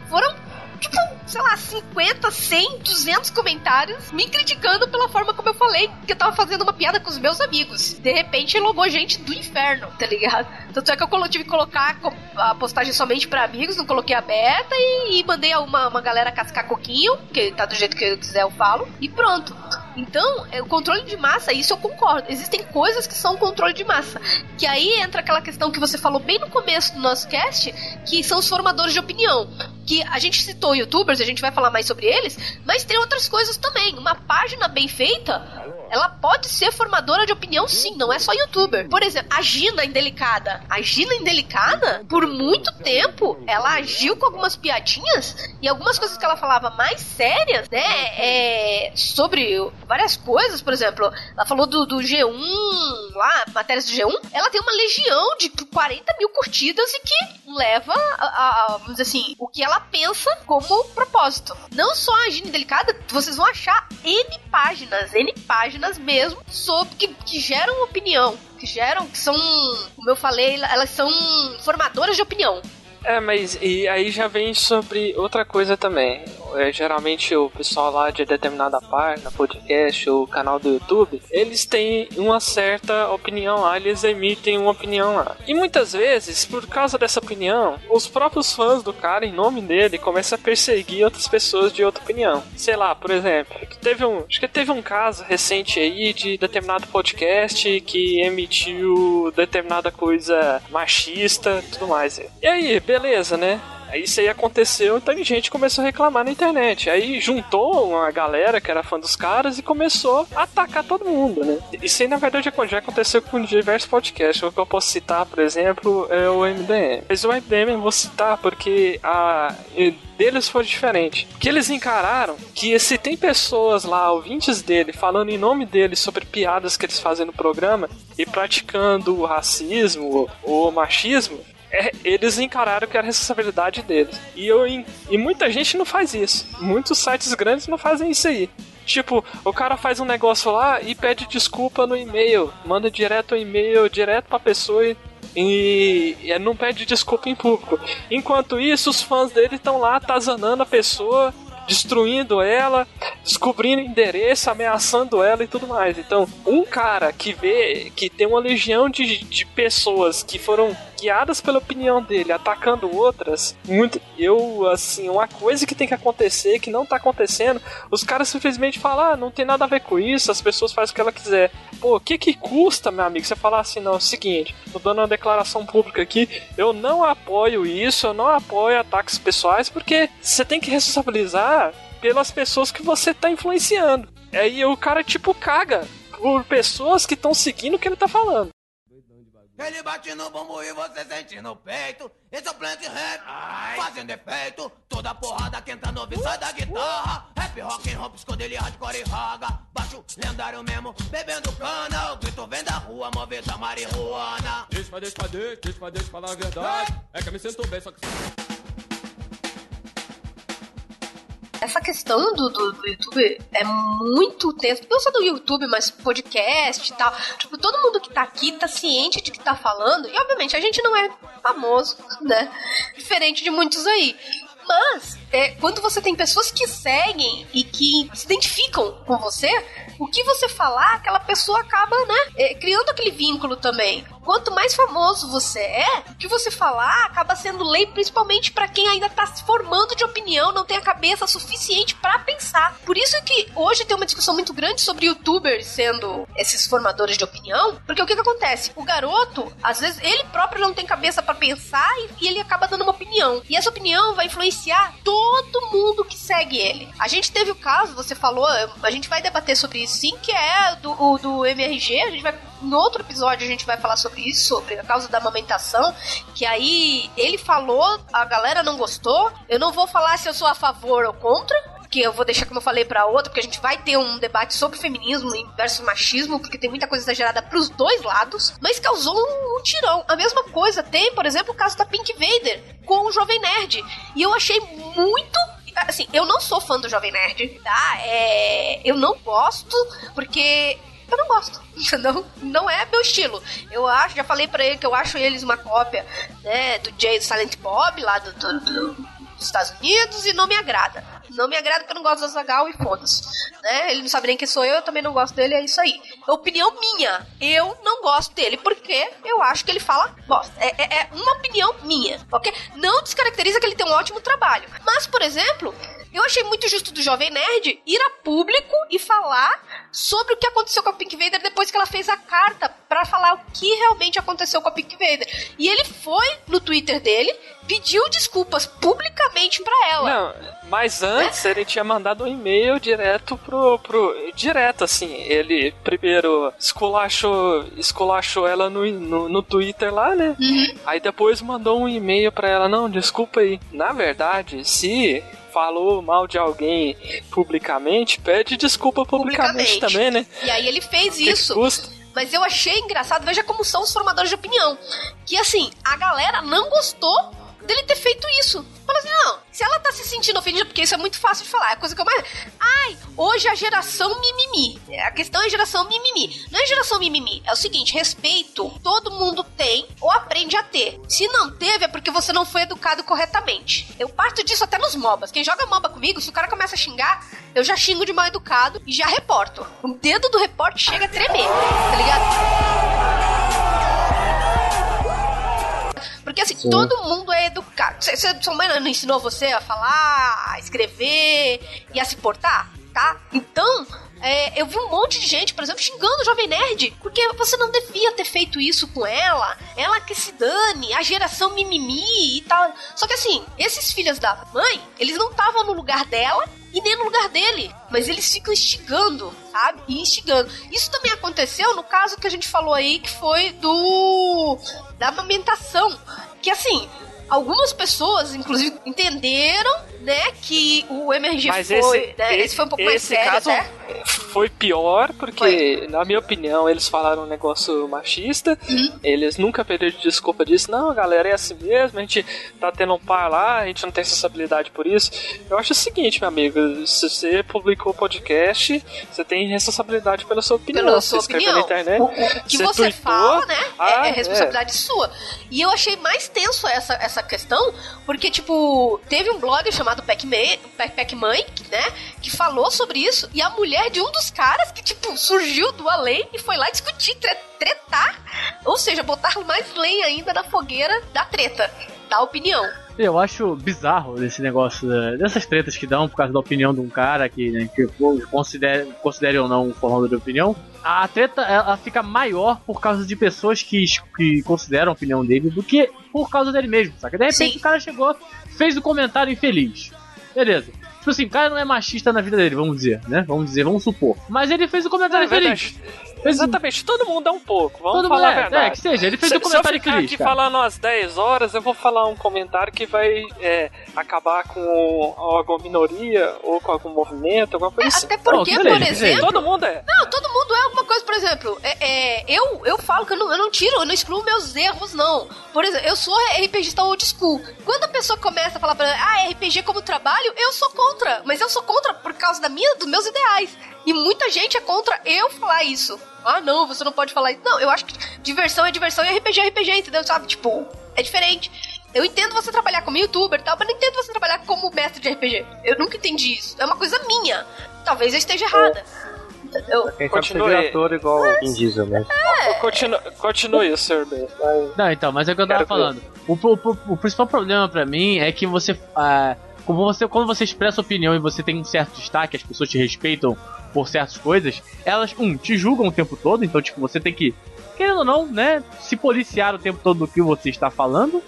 Speaker 3: Foram tipo, sei lá, 50, 100, 200 comentários me criticando pela forma como eu falei que eu tava fazendo uma piada com os meus amigos. De repente, logou gente do inferno, tá ligado? Tanto é que eu tive que colocar a postagem somente para amigos, não coloquei aberta e, e mandei uma, uma galera cascar coquinho, que tá do jeito que eu quiser eu falo, e pronto. Então, é, o controle de massa, isso eu concordo. Existem coisas que são controle de massa. Que aí entra aquela questão que você falou bem no começo do nosso cast, que são os formadores de opinião. Que a gente citou youtubers, a gente vai falar mais sobre eles, mas tem outras coisas também. Uma página bem feita, ela pode ser formadora de opinião sim, não é só youtuber. Por exemplo, a Gina Indelicada. A Gina Indelicada, por muito tempo, ela agiu com algumas piadinhas e algumas coisas que ela falava mais sérias, né? É, sobre várias coisas, por exemplo, ela falou do, do G1 lá, matérias do G1. Ela tem uma legião de 40 mil curtidas e que leva a, a, vamos dizer assim, o que ela pensa como propósito. Não só a Gina Indelicada, vocês vão achar N páginas, N páginas páginas mesmo sobre que, que geram opinião, que geram, que são, como eu falei, elas são formadoras de opinião.
Speaker 4: É, mas e aí já vem sobre outra coisa também. É, geralmente o pessoal lá de determinada página, podcast ou canal do YouTube, eles têm uma certa opinião lá, eles emitem uma opinião lá. E muitas vezes, por causa dessa opinião, os próprios fãs do cara, em nome dele, começam a perseguir outras pessoas de outra opinião. Sei lá, por exemplo, teve um, acho que teve um caso recente aí de determinado podcast que emitiu determinada coisa machista, tudo mais. E aí, beleza, né? Aí isso aí aconteceu, então a gente começou a reclamar na internet. Aí juntou uma galera que era fã dos caras e começou a atacar todo mundo, né? Isso aí na verdade já aconteceu com diversos podcasts. O que eu posso citar, por exemplo, é o MDM. Mas o MDM eu vou citar porque a deles foi diferente. Que eles encararam que se tem pessoas lá, ouvintes dele, falando em nome dele sobre piadas que eles fazem no programa e praticando o racismo ou machismo, é, eles encararam que era responsabilidade deles. E, eu, e muita gente não faz isso. Muitos sites grandes não fazem isso aí. Tipo, o cara faz um negócio lá e pede desculpa no e-mail. Manda direto o e-mail, direto pra pessoa e e, não pede desculpa em público. Enquanto isso, os fãs dele estão lá atazanando a pessoa, destruindo ela, descobrindo endereço, ameaçando ela e tudo mais. Então, um cara que vê que tem uma legião de, de pessoas que foram guiadas pela opinião dele, atacando outras, muito. Eu, assim, uma coisa que tem que acontecer, que não tá acontecendo, os caras simplesmente falam, ah, não tem nada a ver com isso, as pessoas fazem o que ela quiser. Pô, o que que custa, meu amigo, você falar assim, não, é o seguinte, tô dando uma declaração pública aqui, eu não apoio isso, eu não apoio ataques pessoais, porque você tem que responsabilizar pelas pessoas que você tá influenciando. Aí o cara, tipo, caga por pessoas que estão seguindo o que ele tá falando.
Speaker 6: Ele bate no bumbum e você sente no peito. Esse é o plant rap, Ai. fazendo efeito. Toda porrada que entra no ouvido sai da guitarra. Rap, rock and roll, esconde hardcore e raga. Baixo lendário mesmo, bebendo cana. O grito vem da rua, movendo a marihuana.
Speaker 7: Deixa, deixa, deixa, deixa, deixa falar a verdade. É que eu me sinto bem, só que...
Speaker 3: essa questão do, do, do, YouTube é muito tenso. Não só do YouTube, mas podcast e tal. Tipo, todo mundo que tá aqui tá ciente de que tá falando. E obviamente a gente não é famoso, né? Diferente de muitos aí. Mas, é, quando você tem pessoas que seguem e que se identificam com você, o que você falar, aquela pessoa acaba, né, é, criando aquele vínculo também. Quanto mais famoso você é, o que você falar acaba sendo lei, principalmente para quem ainda tá se formando de opinião, não tem a cabeça suficiente para pensar. Por isso que hoje tem uma discussão muito grande sobre youtubers sendo esses formadores de opinião, porque o que, que acontece? O garoto, às vezes, ele próprio não tem cabeça para pensar e, e ele acaba dando uma opinião. E essa opinião vai influenciar todo mundo que segue ele. A gente teve o caso, você falou, a gente vai debater sobre isso sim, que é do, o, do MRG, a gente vai no outro episódio a gente vai falar sobre isso, sobre a causa da amamentação, que aí ele falou, a galera não gostou. Eu não vou falar se eu sou a favor ou contra, que eu vou deixar como eu falei para outra, porque a gente vai ter um debate sobre feminismo versus machismo, porque tem muita coisa exagerada pros dois lados, mas causou um, um tirão. A mesma coisa tem, por exemplo, o caso da Pink Vader com o Jovem Nerd. E eu achei muito assim, eu não sou fã do Jovem Nerd, tá? É, eu não gosto, porque eu não gosto. Não, não é meu estilo. Eu acho, já falei para ele que eu acho eles uma cópia, né, do Jay Silent Bob lá do, do, do, dos Estados Unidos e não me agrada. Não me agrada porque eu não gosto do Zagal e foda-se. Né? Ele não sabe nem quem sou eu, eu também não gosto dele, é isso aí. Opinião minha. Eu não gosto dele porque eu acho que ele fala bosta. É, é, é uma opinião minha, ok? Não descaracteriza que ele tem um ótimo trabalho. Mas, por exemplo, eu achei muito justo do Jovem Nerd ir a público e falar sobre o que aconteceu com a Pink Vader depois que ela fez a carta para falar o que realmente aconteceu com a Pink Vader. E ele foi no Twitter dele, pediu desculpas publicamente para ela.
Speaker 4: Não, mas antes ele tinha mandado um e-mail direto pro, pro. Direto, assim. Ele primeiro esculachou, esculachou ela no, no, no Twitter lá, né? Uhum. Aí depois mandou um e-mail para ela: Não, desculpa aí. Na verdade, se falou mal de alguém publicamente, pede desculpa publicamente, publicamente. também, né?
Speaker 3: E aí ele fez que isso. Que mas eu achei engraçado, veja como são os formadores de opinião. Que assim, a galera não gostou dele ter feito isso. Fala assim, não, se ela tá se sentindo ofendida, porque isso é muito fácil de falar, é coisa que eu mais. Ai, hoje a geração mimimi. A questão é geração mimimi. Não é geração mimimi, é o seguinte: respeito todo mundo tem ou aprende a ter. Se não teve, é porque você não foi educado corretamente. Eu parto disso até nos MOBAs. Quem joga MOBA comigo, se o cara começa a xingar, eu já xingo de mal educado e já reporto. O dedo do repórter chega a tremer, tá ligado? Sim. todo mundo é educado. Cê, cê, sua mãe não ensinou você a falar, a escrever e a se portar, tá? Então, É, eu vi um monte de gente, por exemplo, xingando o Jovem Nerd, porque você não devia ter feito isso com ela, ela que se dane, a geração mimimi e tal. Só que assim, esses filhos da mãe, eles não estavam no lugar dela e nem no lugar dele, mas eles ficam instigando, sabe? E instigando. Isso também aconteceu no caso que a gente falou aí, que foi do. da amamentação. Que assim, algumas pessoas, inclusive, entenderam, né, que o MRG
Speaker 4: Mas
Speaker 3: foi.
Speaker 4: esse,
Speaker 3: né, esse foi um pouco mais
Speaker 4: esse
Speaker 3: sério
Speaker 4: caso
Speaker 3: até.
Speaker 4: foi pior porque, na minha opinião, eles falaram um negócio machista.
Speaker 3: Uhum.
Speaker 4: Eles nunca pediram desculpa disso. Não, galera, é assim mesmo. A gente tá tendo um par lá, a gente não tem responsabilidade por isso. Eu acho o seguinte, meu amigo: se você publicou o podcast, você tem responsabilidade pela sua opinião.
Speaker 3: Pela
Speaker 4: você
Speaker 3: sua
Speaker 4: escreveu
Speaker 3: opinião.
Speaker 4: na internet.
Speaker 3: O, que
Speaker 4: você
Speaker 3: você
Speaker 4: tweetou,
Speaker 3: fala, né? é-
Speaker 4: ah,
Speaker 3: é, responsabilidade sua. E eu achei mais tenso essa, essa questão, porque, tipo, teve um blog chamado Pac-Man, Pac- né? Que falou sobre isso. E a mulher de um dos caras que, tipo, surgiu do além e foi lá discutir, tre- tretar. Ou seja, botar mais lenha ainda na fogueira da treta, da opinião.
Speaker 5: Eu acho bizarro esse negócio, dessas tretas que dão por causa da opinião de um cara que, né, que considere, considere ou não um formador de opinião. A treta ela fica maior por causa de pessoas que, que consideram a opinião dele do que por causa dele mesmo, saca? De repente
Speaker 3: Sim.
Speaker 5: o cara chegou, fez o comentário infeliz. Beleza. Tipo assim, o cara não é machista na vida dele, vamos dizer, né? Vamos dizer, vamos supor. Mas ele fez o comentário
Speaker 4: É
Speaker 5: infeliz.
Speaker 4: verdade.
Speaker 5: Fez um-
Speaker 4: Exatamente, todo mundo é um pouco. Vamos
Speaker 5: Todo mundo
Speaker 4: falar
Speaker 5: é,
Speaker 4: a verdade.
Speaker 5: é, que seja, ele fez
Speaker 4: se,
Speaker 5: o comentário
Speaker 4: se eu ficar aqui falando umas 10 horas, eu vou falar um comentário que vai é, acabar com alguma minoria ou com algum movimento, alguma coisa assim.
Speaker 3: Até porque,
Speaker 5: beleza,
Speaker 3: por exemplo.
Speaker 4: Todo mundo é.
Speaker 3: Não, todo mundo é alguma coisa, por exemplo, é, é, eu, eu falo que eu não, eu não tiro, eu não excluo meus erros, não. Por exemplo, eu sou RPGista old school. Quando a pessoa começa a falar pra mim, ah, RPG como trabalho, eu sou contra. Mas eu sou contra por causa da minha, dos meus ideais. E muita gente é contra eu falar isso. Ah, não, você não pode falar isso. Não, eu acho que diversão é diversão e RPG é RPG, entendeu? Sabe? Tipo, é diferente. Eu entendo você trabalhar como youtuber e tal, mas não entendo você trabalhar como mestre de RPG. Eu nunca entendi isso. É uma coisa minha. Talvez eu esteja errada. Entendeu?
Speaker 2: Quem sabe
Speaker 4: Continue.
Speaker 2: vira ator igual o Vin Diesel mesmo.
Speaker 4: Continue, continue, Sr. B. Vai.
Speaker 5: Não, então, mas é o que eu tava
Speaker 4: Quero
Speaker 5: falando. O, o- o- principal problema pra mim é que você. ah, como você quando você expressa opinião e você tem um certo destaque, as pessoas te respeitam por certas coisas, elas, um, te julgam o tempo todo, então, tipo, você tem que, querendo ou não, né, se policiar o tempo todo do que você está falando.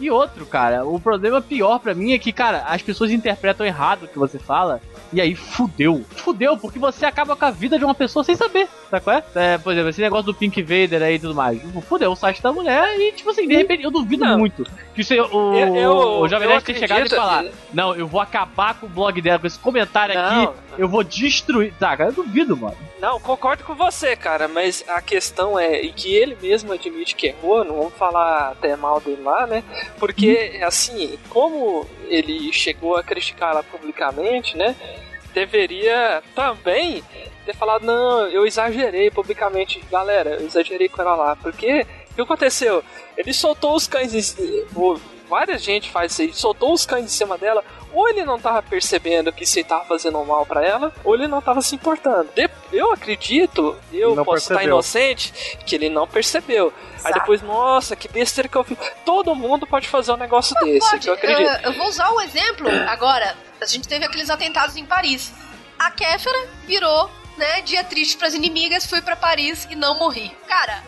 Speaker 5: E outro, cara, o problema pior pra mim é que, cara, as pessoas interpretam errado o que você fala. E aí fudeu. Fudeu, porque você acaba com a vida de uma pessoa sem saber, sabe qual é? é por exemplo, esse negócio do Pink Vader aí e tudo mais. Fudeu o site da mulher e, tipo assim, de repente, eu duvido
Speaker 4: Não.
Speaker 5: muito que o, senhor- o,
Speaker 4: Eu- eu-
Speaker 5: o Jovem Nerd tenha chegado e falar: Não, eu vou acabar com o blog dela, com esse comentário
Speaker 4: Não.
Speaker 5: aqui, eu vou destruir. Tá, cara, eu duvido, mano.
Speaker 4: Não, concordo com você, cara, mas a questão é e que ele mesmo admite que errou, não vamos falar até mal dele lá, né? Porque, assim, como ele chegou a criticar ela publicamente, né? Deveria também ter falado, não, eu exagerei publicamente. Galera, eu exagerei com ela lá. Porque o que aconteceu? Ele soltou os cães. Várias gente faz isso aí, soltou os cães em cima dela. Ou ele não tava percebendo que isso aí tava fazendo mal pra ela, ou ele não tava se importando. De- Eu acredito, eu
Speaker 2: Não
Speaker 4: posso estar
Speaker 2: percebeu.
Speaker 4: inocente, que ele não percebeu. Aí
Speaker 3: Sabe.
Speaker 4: depois, nossa, que besteira que eu fiz. Todo mundo pode fazer um negócio desse,
Speaker 3: Pode,
Speaker 4: que eu acredito.
Speaker 3: eh, eu vou usar o exemplo agora. A gente teve aqueles atentados em Paris. A Kéfera virou, né, dia triste pras inimigas, fui pra Paris e não morri. Cara,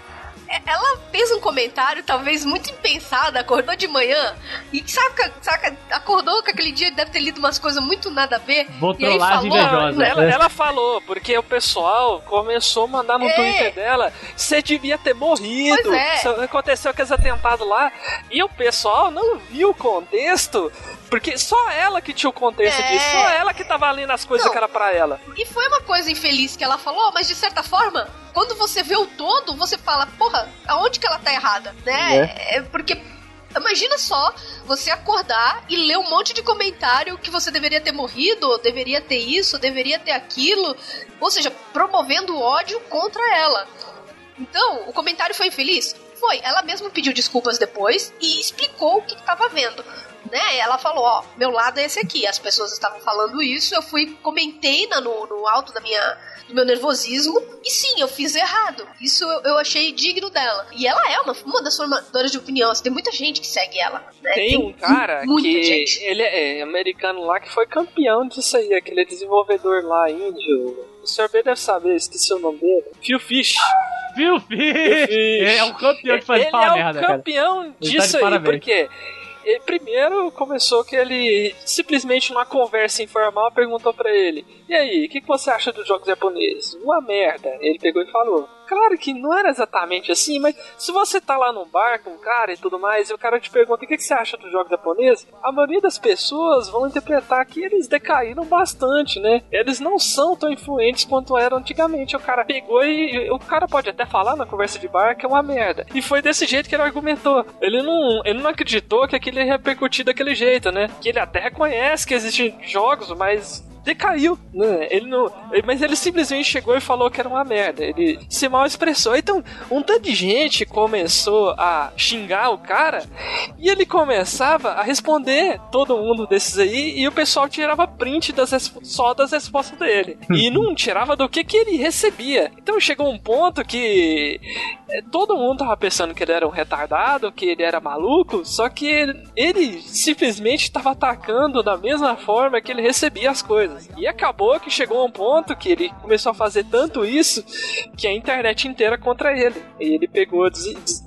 Speaker 3: ela fez um comentário, talvez muito impensado, acordou de manhã e saca, saca, acordou com aquele dia, deve ter lido umas coisas muito nada a ver.
Speaker 5: Vou
Speaker 3: e aí falou,
Speaker 5: invejosas.
Speaker 3: né,
Speaker 4: Ela, ela falou, porque o pessoal começou a mandar no
Speaker 3: É.
Speaker 4: Twitter dela, você devia ter morrido.
Speaker 3: Pois é.
Speaker 4: Aconteceu aqueles atentados lá. E o pessoal não viu o contexto, porque só ela que tinha o contexto
Speaker 3: É.
Speaker 4: disso, só ela que tava lendo as coisas
Speaker 3: Não.
Speaker 4: que era pra ela.
Speaker 3: E foi uma coisa infeliz que ela falou, mas de certa forma, quando você vê o todo, você fala, porra, aonde que ela tá errada, né? É porque. Imagina só você acordar e ler um monte de comentário que você deveria ter morrido, deveria ter isso, deveria ter aquilo, ou seja, promovendo ódio contra ela. Então, o comentário foi infeliz? Foi. Ela mesma pediu desculpas depois e explicou o que estava vendo. né? Ela falou, ó, meu lado é esse aqui. As pessoas estavam falando isso, eu fui, comentei na, no, no alto da minha, do meu nervosismo, e sim, eu fiz errado. Isso eu, eu achei digno dela. E ela é uma, uma das formadoras de opinião, assim, tem muita gente que segue ela. Né?
Speaker 4: Tem um cara
Speaker 3: muita
Speaker 4: que
Speaker 3: gente.
Speaker 4: ele é americano lá que foi campeão disso aí, aquele desenvolvedor lá índio. O senhor B deve saber, esqueci o nome dele. Phil Fish.
Speaker 5: Viu, filho? É um campeão de fazer
Speaker 4: ele
Speaker 5: falar
Speaker 4: é
Speaker 5: merda, cara.
Speaker 4: campeão
Speaker 5: Ele tá
Speaker 4: disso
Speaker 5: de
Speaker 4: aí,
Speaker 5: parabéns.
Speaker 4: porque ele primeiro começou que ele simplesmente numa conversa informal perguntou pra ele: "E aí, o que, que você acha dos jogos japoneses?" Uma merda. Ele pegou e falou: Claro que não era exatamente assim, mas se você tá lá num bar com um cara e tudo mais, e o cara te pergunta o que, que você acha dos jogos japoneses, a maioria das pessoas vão interpretar que eles decaíram bastante, né? Eles não são tão influentes quanto eram antigamente. O cara pegou e. O cara pode até falar na conversa de bar que é uma merda. E foi desse jeito que ele argumentou. Ele não, ele não acreditou que aquilo ia repercutir daquele jeito, né? Que ele até reconhece que existem jogos, mas decaiu, né? Ele não, mas ele simplesmente chegou e falou que era uma merda. Ele se mal expressou. Então, um tanto de gente começou a xingar o cara e ele começava a responder todo mundo desses aí e o pessoal tirava print das só das respostas dele e não tirava do que que ele recebia. Então chegou um ponto que é, todo mundo tava pensando que ele era um retardado, que ele era maluco, só que ele, ele simplesmente estava atacando da mesma forma que ele recebia as coisas. E acabou que chegou a um ponto que ele começou a fazer tanto isso que a internet inteira contra ele. E ele pegou,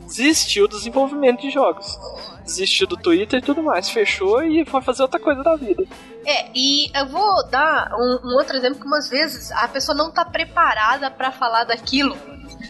Speaker 4: desistiu do desenvolvimento de jogos. Desistiu do Twitter e tudo mais, fechou e foi fazer outra coisa da vida.
Speaker 3: É, e eu vou dar um, um outro exemplo que umas vezes a pessoa não tá preparada pra falar daquilo.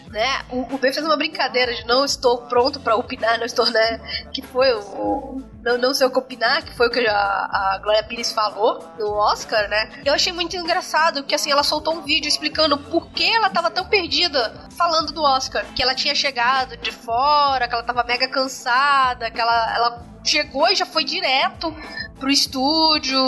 Speaker 3: Né? O, o B fez uma brincadeira de não estou pronto pra opinar, não estou, né? Que foi o- não, não sei o que opinar, que foi o que a, a Glória Pires falou no Oscar, né? Eu achei muito engraçado que assim, ela soltou um vídeo explicando por que ela tava tão perdida falando do Oscar. Que ela tinha chegado de fora, que ela tava mega cansada, que ela, ela chegou e já foi direto pro estúdio.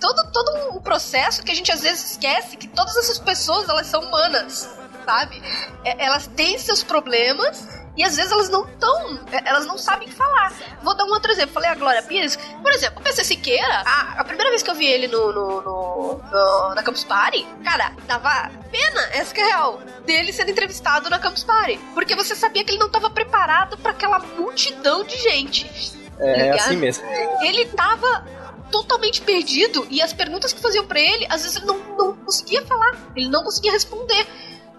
Speaker 3: Todo, todo um processo que a gente às vezes esquece que todas essas pessoas elas são humanas, sabe? É- Elas têm seus problemas e às vezes elas não estão, elas não sabem falar. Vou dar um outro exemplo. Falei a Glória Pires, por exemplo, o PC Siqueira, a, a primeira vez que eu vi ele no, no- no- no- na Campus Party, cara, dava pena, essa que é real, dele sendo entrevistado na Campus Party. Porque você sabia que ele não estava preparado para aquela multidão de gente.
Speaker 2: É, é assim mesmo.
Speaker 3: Ele tava totalmente perdido e as perguntas que faziam pra ele, às vezes ele não, não conseguia falar, ele não conseguia responder.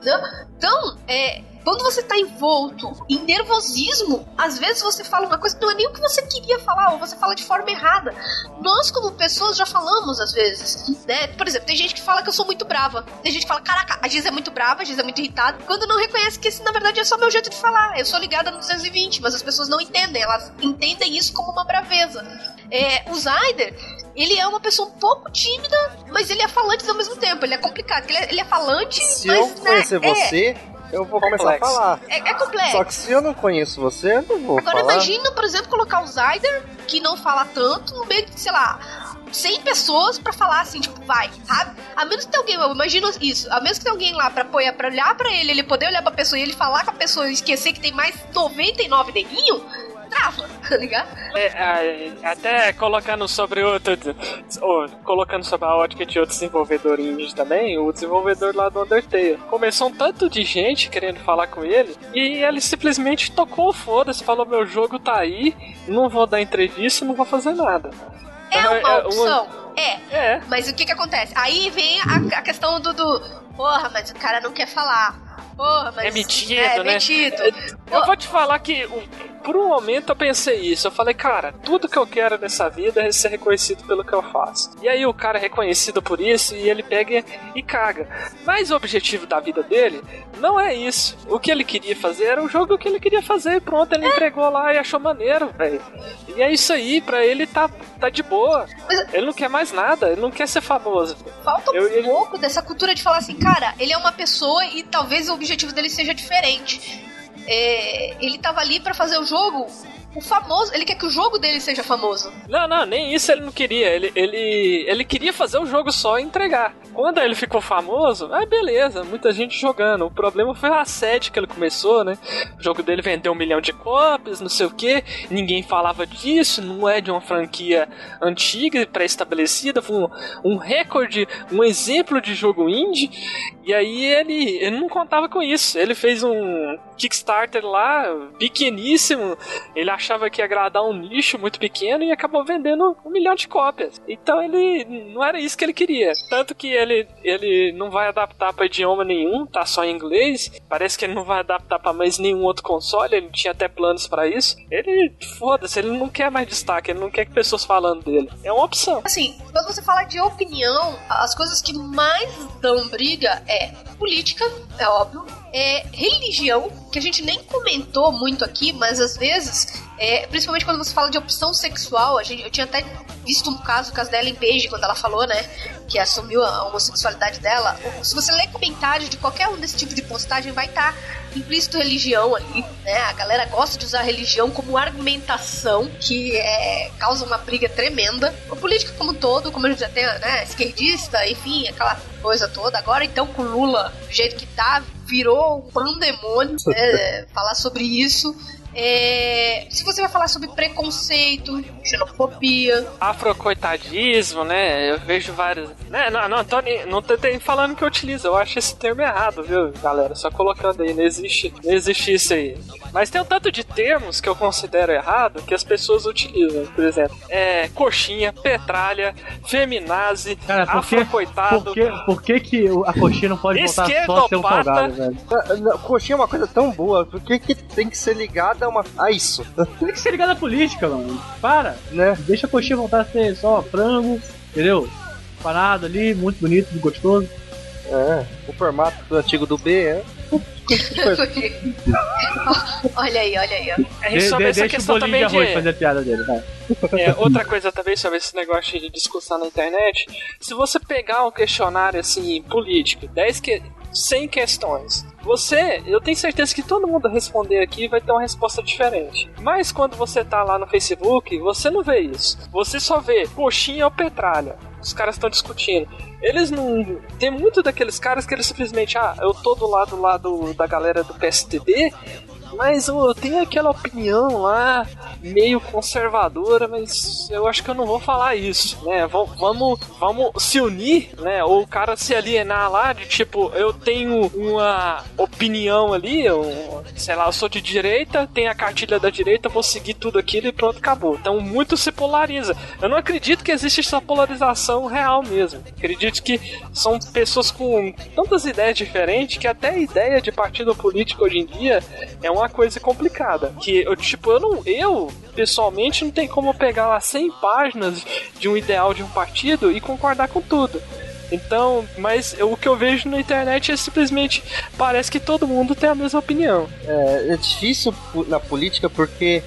Speaker 3: né? Então, é, quando você tá envolto em nervosismo, às vezes você fala uma coisa que não é nem o que você queria falar, ou você fala de forma errada. Nós, como pessoas, já falamos às vezes, né? Por exemplo, tem gente que fala que eu sou muito brava. Tem gente que fala, caraca, a Giz é muito brava, a Giz é muito irritada, quando não reconhece que esse, na verdade, é só meu jeito de falar. Eu sou ligada no 220, mas as pessoas não entendem, elas entendem isso como uma braveza. É, o Zyder, ele é uma pessoa um pouco tímida, mas ele é falante ao mesmo tempo. Ele é complicado, ele é, ele é falante,
Speaker 2: Se
Speaker 3: mas
Speaker 2: eu
Speaker 3: né,
Speaker 2: conhecer
Speaker 3: é-
Speaker 2: você, eu vou começar a
Speaker 4: Complexo.
Speaker 2: falar.
Speaker 3: É, é complexo.
Speaker 2: Só que se eu não conheço você, eu não vou
Speaker 3: Agora
Speaker 2: falar.
Speaker 3: imagina, por exemplo, colocar o Zyder, que não fala tanto, no meio de, sei lá, 100 pessoas pra falar assim, tipo, vai, sabe? A menos que tenha alguém, eu imagino isso, a menos que tenha alguém lá pra apoiar, pra olhar pra ele, ele poder olhar pra pessoa e ele falar com a pessoa e esquecer que tem mais 99 neguinho, trava, tá ligado?
Speaker 4: É, até colocando sobre outro. ou, colocando sobre a ótica de outro desenvolvedor indie também, o desenvolvedor lá do Undertale. Começou um tanto de gente querendo falar com ele, e ele simplesmente tocou o foda-se, falou: meu jogo tá aí, não vou dar entrevista, não vou fazer nada.
Speaker 3: É
Speaker 4: É,
Speaker 3: uma
Speaker 4: é,
Speaker 3: opção, é.
Speaker 4: É.
Speaker 3: Mas o que que acontece? Aí vem a, a questão do, do. Porra, mas o cara não quer falar. Porra, mas.
Speaker 4: É metido,
Speaker 3: é,
Speaker 4: né?
Speaker 3: metido.
Speaker 4: Eu vou te falar que por um momento eu pensei isso. Eu falei, cara, tudo que eu quero nessa vida é ser reconhecido pelo que eu faço. E aí o cara é reconhecido por isso e ele pega e caga. Mas o objetivo da vida dele não é isso. O que ele queria fazer era o jogo que ele queria fazer e pronto, ele entregou lá e achou maneiro, velho. E é isso aí, pra ele tá, tá de boa.
Speaker 3: Mas-
Speaker 4: Ele não quer mais nada, ele não quer ser famoso.
Speaker 3: Falta um
Speaker 4: Eu- ele-
Speaker 3: pouco dessa cultura de falar assim, cara, ele é uma pessoa e talvez o objetivo dele seja diferente. É, ele tava ali pra fazer o jogo, o famoso, ele quer que o jogo dele seja famoso.
Speaker 4: Não, não, nem isso ele não queria. Ele, ele, ele queria fazer o jogo só e entregar. Quando ele ficou famoso, ah, beleza, muita gente jogando. O problema foi a sede que ele começou, né? O jogo dele vendeu um milhão de cópias, não sei o que, ninguém falava disso, não é de uma franquia antiga, pré-estabelecida, foi um, um recorde, um exemplo de jogo indie. E aí ele, ele não contava com isso. Ele fez um Kickstarter lá, pequeníssimo. Ele achava que ia agradar um nicho muito pequeno e acabou vendendo um milhão de cópias. Então ele não era isso que ele queria. Tanto que ele, ele não vai adaptar para idioma nenhum, tá só em inglês. Parece que ele não vai adaptar para mais nenhum outro console. Ele tinha até planos para isso. Ele, foda-se, ele não quer mais destaque, ele não quer que pessoas falando dele. É uma opção.
Speaker 3: Assim, quando você fala de opinião, as coisas que mais dão briga é política, é óbvio, é religião, que a gente nem comentou muito aqui, mas às vezes, é, principalmente quando você fala de opção sexual, a gente, eu tinha até visto um caso, o caso da Ellen Page, quando ela falou, né, que assumiu a homossexualidade dela. Se você ler comentários de qualquer um desse tipo de postagem, vai estar tá implícito religião ali, né? A galera gosta de usar a religião como argumentação, que é, causa uma briga tremenda. O político como um todo, como a gente já tem, né, esquerdista, enfim, aquela coisa toda. Agora, então, com Lula, do jeito que tá, virou um pandemônio, né, falar sobre isso. É, se você vai falar sobre preconceito, xenofobia,
Speaker 4: afrocoitadismo, né? Eu vejo vários. Né? Não, não, tô, não tô falando que eu utilizo, eu acho esse termo errado, viu, galera? Só colocando aí, não existe, não existe isso aí. Mas tem um tanto de termos que eu considero errado que as pessoas utilizam. Por exemplo, é, coxinha, petralha, feminazi, Cara, por que, afrocoitado.
Speaker 5: Por que, por que, que a coxinha não pode voltar só ser um salgado, velho?
Speaker 2: Coxinha é uma coisa tão boa, por que, que tem que ser ligada a, uma, a isso?
Speaker 5: Tem que ser ligada à política, mano. Para, né? Deixa a coxinha voltar a ser só frango, entendeu? Parado ali, muito bonito, muito gostoso.
Speaker 2: É, o formato do antigo do B é.
Speaker 3: olha aí, olha aí.
Speaker 5: Ó. De, sobre de, essa deixa questão o também de arroz fazer piada dele.
Speaker 4: É, outra coisa também sobre esse negócio de discussão na internet, se você pegar um questionário assim político, 10 que 100 questões. Você, eu tenho certeza que todo mundo responder aqui vai ter uma resposta diferente. Mas quando você tá lá no Facebook, você não vê isso. Você só vê coxinha ou petralha. Os caras estão discutindo. Eles não. Tem muito daqueles caras que eles simplesmente, ah, eu tô do lado lá da galera do PSTB mas eu tenho aquela opinião lá, meio conservadora, mas eu acho que eu não vou falar isso, né? Vamos, vamos se unir, né? Ou o cara se alienar lá, de tipo, eu tenho uma opinião ali, eu, sei lá, eu sou de direita, tenho a cartilha da direita, vou seguir tudo aquilo e pronto, acabou. Então muito se polariza. Eu não acredito que existe essa polarização real mesmo. Acredito que são pessoas com tantas ideias diferentes que até a ideia de partido político hoje em dia é uma uma coisa complicada. Que eu, tipo, eu não. Eu, pessoalmente, não tem como pegar lá 100 páginas de um ideal de um partido e concordar com tudo. Então, mas o que eu vejo na internet é simplesmente parece que todo mundo tem a mesma opinião.
Speaker 2: É, é difícil na política porque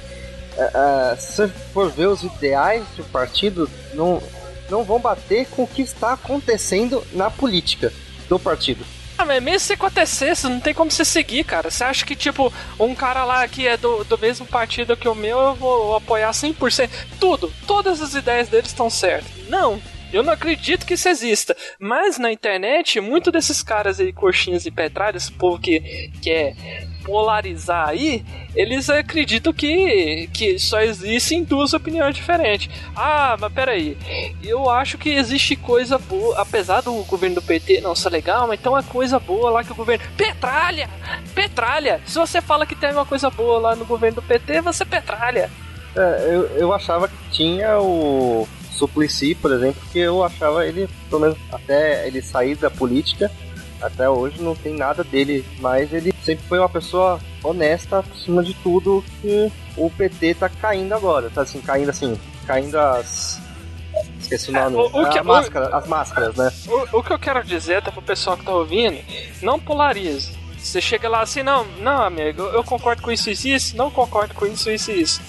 Speaker 2: uh, se for ver os ideais de um partido, não, não vão bater com o que está acontecendo na política do partido.
Speaker 4: Ah, mas mesmo se acontecesse, não tem como você seguir, cara. Você acha que, tipo, um cara lá que é do, do mesmo partido que o meu, eu vou apoiar 100%? Tudo, todas as ideias dele estão certas. Não, eu não acredito que isso exista. Mas na internet, muito desses caras aí, coxinhas e petralhas, povo que quer polarizar aí, eles acreditam que, que só existem duas opiniões diferentes. Ah, mas peraí, eu acho que existe coisa boa, apesar do governo do PT não ser legal, mas então é coisa boa lá que o governo. Petralha! Petralha! Se você fala que tem uma coisa boa lá no governo do PT, você petralha.
Speaker 2: É, eu, eu achava que tinha o Suplicy, por exemplo, que eu achava ele, pelo menos até ele sair da política, até hoje não tem nada dele, mas ele sempre foi uma pessoa honesta acima de tudo que o PT tá caindo agora, tá assim, caindo assim, caindo as Esqueci o nome. É, o, o que, máscara, as máscaras, né?
Speaker 4: O, o, que eu quero dizer, até pro pessoal que tá ouvindo, não polarize. Você chega lá assim, não, não, amigo, eu concordo com isso e isso, não concordo com isso, isso e isso.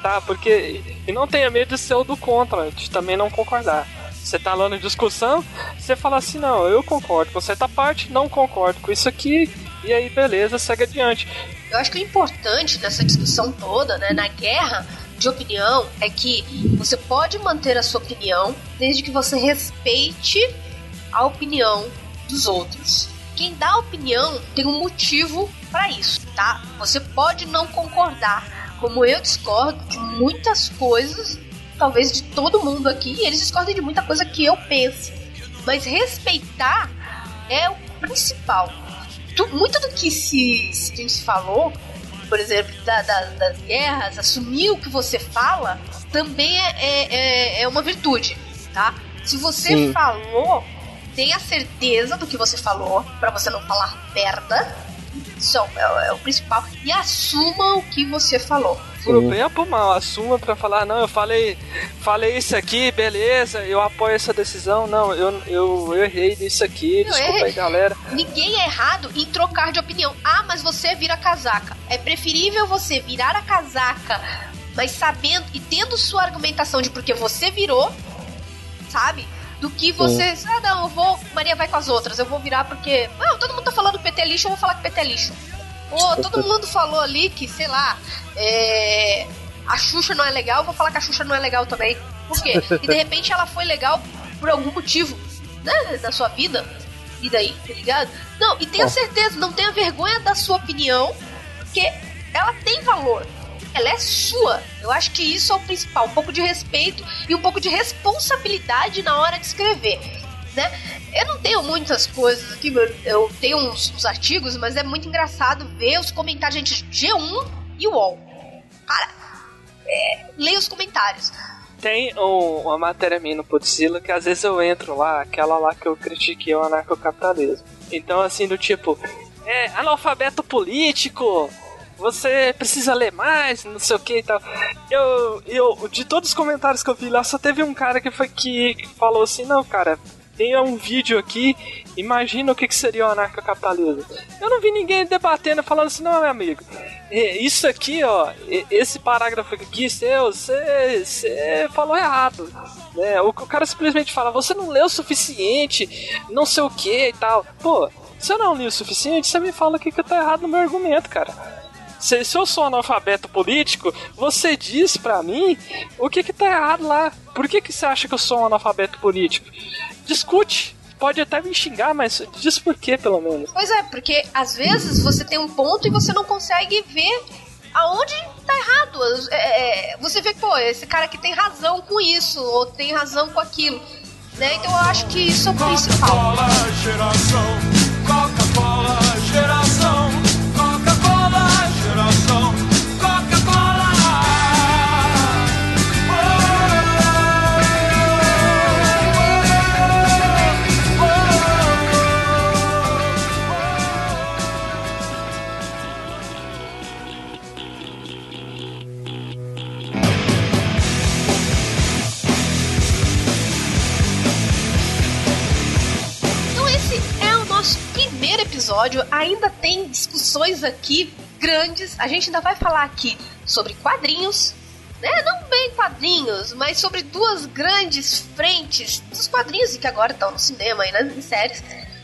Speaker 4: Tá? Porque. E não tenha medo de ser o do contra, de também não concordar. Você tá lá na discussão, você fala assim, não, eu concordo com certa parte, não concordo com isso aqui, e aí beleza, segue adiante.
Speaker 3: Eu acho que o importante nessa discussão toda, né, na guerra de opinião, é que você pode manter a sua opinião desde que você respeite a opinião dos outros. Quem dá opinião tem um motivo para isso, tá? Você pode não concordar, como eu discordo de muitas coisas, talvez de todo mundo aqui, e eles discordem de muita coisa que eu penso. Mas respeitar é o principal. Tu- muito do que se, se, se falou, por exemplo, da- da- das guerras, assumir o que você fala, também é, é, é- é uma virtude, tá? Se você
Speaker 2: Sim.
Speaker 3: falou, tenha certeza do que você falou, pra você não falar merda. Isso é, o- é o principal. E assuma o que você falou.
Speaker 4: Pro bem ou pro mal, assuma pra falar, não, eu falei, falei isso aqui, beleza, eu apoio essa decisão, não, eu, eu, eu errei nisso aqui, desculpa
Speaker 3: errei.
Speaker 4: aí, galera.
Speaker 3: Ninguém é errado em trocar de opinião. Ah, mas você vira casaca. É preferível você virar a casaca, mas sabendo e tendo sua argumentação de porque você virou, sabe? Do que você. Ah, não, eu vou. Maria vai com as outras. Eu vou virar porque. Ah, todo mundo tá falando PT é lixo, eu vou falar que PT é lixo. Ou todo mundo falou ali que, sei lá, é, a Xuxa não é legal, eu vou falar que a Xuxa não é legal também. Por quê? E de repente ela foi legal por algum motivo, né? Da sua vida. E daí, tá ligado? Não, e tenha certeza, não tenha vergonha da sua opinião, porque ela tem valor. Ela é sua. Eu acho que isso é o principal. Um pouco de respeito e um pouco de responsabilidade na hora de escrever. Né? Eu não tenho muitas coisas aqui, eu- tenho uns, uns artigos, mas é muito engraçado ver os comentários, gente, G1 e UOL. Cara, é, leia os comentários.
Speaker 4: Tem um- uma matéria minha no Podzilla que às vezes eu entro lá, aquela lá que eu critiquei o anarcocapitalismo. Então, assim, do tipo, é analfabeto político, você precisa ler mais, não sei o que e tal. Eu, eu, de todos os comentários que eu vi lá, só teve um cara que foi que falou assim: não, cara. Tem um vídeo aqui, imagina o que, que seria o anarcocapitalismo. Eu não vi ninguém debatendo, falando assim, não, meu amigo, isso aqui, ó, esse parágrafo aqui seu, você, falou errado. Né? O, cara simplesmente fala, você não leu o suficiente, não sei o que e tal. Pô, se eu não li o suficiente, você me fala o que, que tá errado no meu argumento, cara. Se, se eu sou analfabeto político, você diz pra mim o que que tá errado lá. Por que que você acha que eu sou um analfabeto político? Discute. Pode até me xingar, mas diz por quê, pelo menos.
Speaker 3: Pois é, porque às vezes você tem um ponto e você não consegue ver aonde tá errado. É, é, você vê que, pô, esse cara aqui tem razão com isso, ou tem razão com aquilo. Né? Então eu acho que isso é o principal.
Speaker 8: Coca-Cola, geração. Coca-Cola, geração.
Speaker 3: Episódio. Ainda tem discussões aqui grandes. A gente ainda vai falar aqui sobre quadrinhos. Né? Não bem quadrinhos, mas sobre duas grandes frentes dos quadrinhos que agora estão no cinema e nas séries.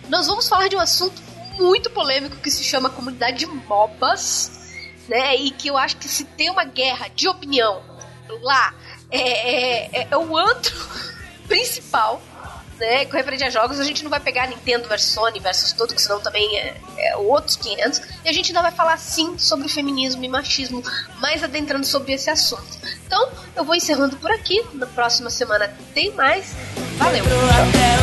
Speaker 3: Nós vamos falar de um assunto muito polêmico que se chama comunidade de MOBAs, né? E que eu acho que se tem uma guerra de opinião lá, é, é- é- é o antro principal né? Com referente a jogos, a gente não vai pegar Nintendo versus Sony versus tudo, que senão também é, é outros 500. E a gente ainda vai falar sim sobre feminismo e machismo, mais adentrando sobre esse assunto. Então, eu vou encerrando por aqui. Na próxima semana tem mais. Valeu!
Speaker 8: Tchau.